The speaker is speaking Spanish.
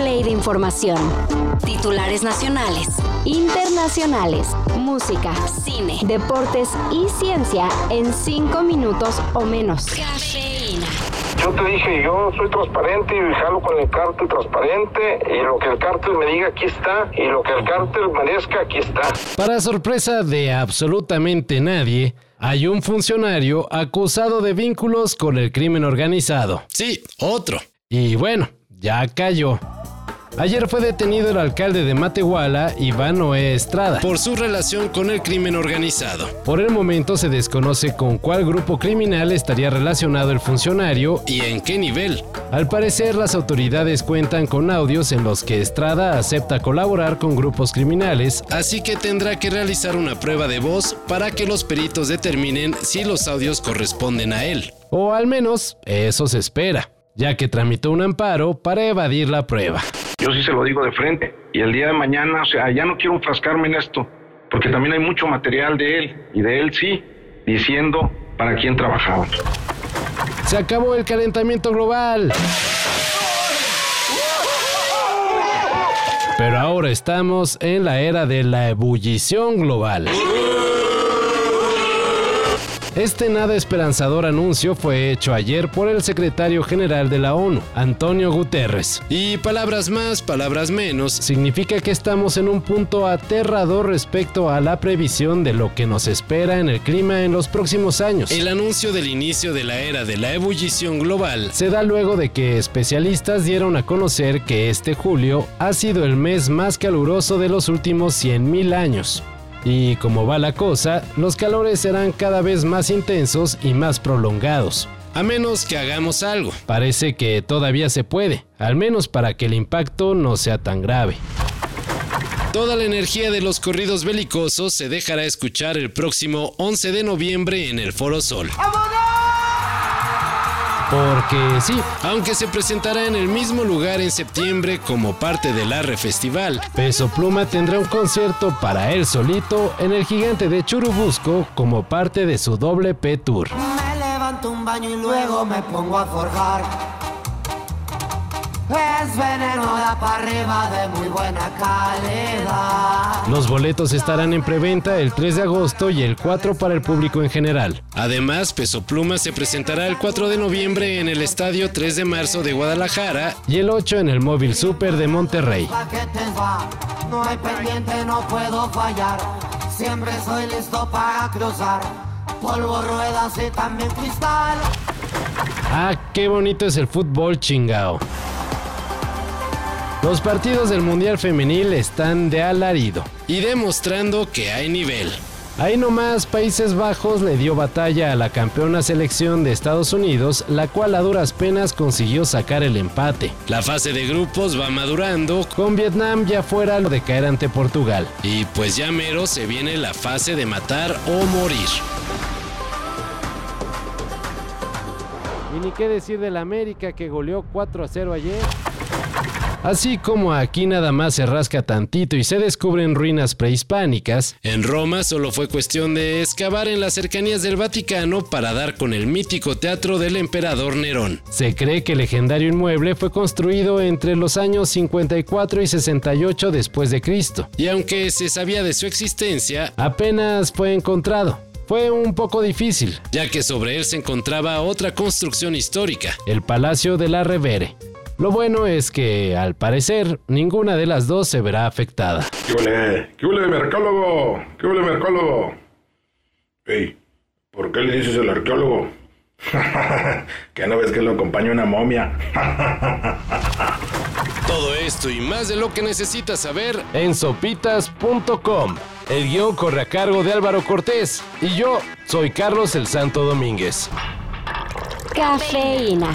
play de información. Titulares nacionales, internacionales, música, cine, deportes y ciencia en 5 minutos o menos. Cafeína. Yo te dije, yo soy transparente y jalo con el cártel transparente y lo que el cártel me diga aquí está y lo que el cártel merezca aquí está. Para sorpresa de absolutamente nadie, hay un funcionario acusado de vínculos con el crimen organizado. Sí, otro. Y bueno, ya cayó. Ayer fue detenido el alcalde de Matehuala, Iván Noé Estrada, por su relación con el crimen organizado. Por el momento se desconoce con cuál grupo criminal estaría relacionado el funcionario y en qué nivel. Al parecer, las autoridades cuentan con audios en los que Estrada acepta colaborar con grupos criminales, así que tendrá que realizar una prueba de voz para que los peritos determinen si los audios corresponden a él. O al menos eso se espera, ya que tramitó un amparo para evadir la prueba. Yo sí se lo digo de frente. Y el día de mañana, o sea, ya no quiero enfrascarme en esto, porque también hay mucho material de él, y de él sí, diciendo para quién trabajaba. Se acabó el calentamiento global. Pero ahora estamos en la era de la ebullición global. Este nada esperanzador anuncio fue hecho ayer por el secretario general de la ONU, Antonio Guterres. Y palabras más, palabras menos, significa que estamos en un punto aterrador respecto a la previsión de lo que nos espera en el clima en los próximos años. El anuncio del inicio de la era de la ebullición global se da luego de que especialistas dieron a conocer que este julio ha sido el mes más caluroso de los últimos 100.000 años. Y como va la cosa, los calores serán cada vez más intensos y más prolongados. A menos que hagamos algo. Parece que todavía se puede, al menos para que el impacto no sea tan grave. Toda la energía de los corridos belicosos se dejará escuchar el próximo 11 de noviembre en el Foro Sol. Porque sí, aunque se presentará en el mismo lugar en septiembre como parte del Arre Festival, Peso Pluma tendrá un concierto para él solito en el gigante de Churubusco como parte de su doble P Tour. Me levanto un baño y luego me pongo a forjar. Es veneno de para arriba de muy buena calidad. Los boletos estarán en preventa el 3 de agosto y el 4 para el público en general. Además, Peso Pluma se presentará el 4 de noviembre en el Estadio 3 de marzo de Guadalajara y el 8 en el Móvil Super de Monterrey. Pa' que te va, no hay pendiente, no puedo fallar. Siempre soy listo para cruzar. Polvo, ruedas y también cristal. Ah, qué bonito es el fútbol chingao. Los partidos del Mundial Femenil están de alarido y demostrando que hay nivel. Ahí nomás Países Bajos le dio batalla a la campeona selección de Estados Unidos, la cual a duras penas consiguió sacar el empate. La fase de grupos va madurando, con Vietnam ya fuera de caer ante Portugal. Y pues ya mero se viene la fase de matar o morir. Y ni qué decir del América que goleó 4 a 0 ayer. Así como aquí nada más se rasca tantito y se descubren ruinas prehispánicas, en Roma solo fue cuestión de excavar en las cercanías del Vaticano para dar con el mítico teatro del emperador Nerón. Se cree que el legendario inmueble fue construido entre los años 54 y 68 después de Cristo, y aunque se sabía de su existencia, apenas fue encontrado. Fue un poco difícil, ya que sobre él se encontraba otra construcción histórica, el Palacio de la Revere. Lo bueno es que, al parecer, ninguna de las dos se verá afectada. ¿Qué huele? ¿Qué huele, mercólogo? ¿Qué huele, mercólogo? Ey, ¿por qué le dices el arqueólogo? que no ves que lo acompaña una momia. Todo esto y más de lo que necesitas saber en sopitas.com. El guion corre a cargo de Álvaro Cortés y yo soy Carlos el Santo Domínguez. Cafeína.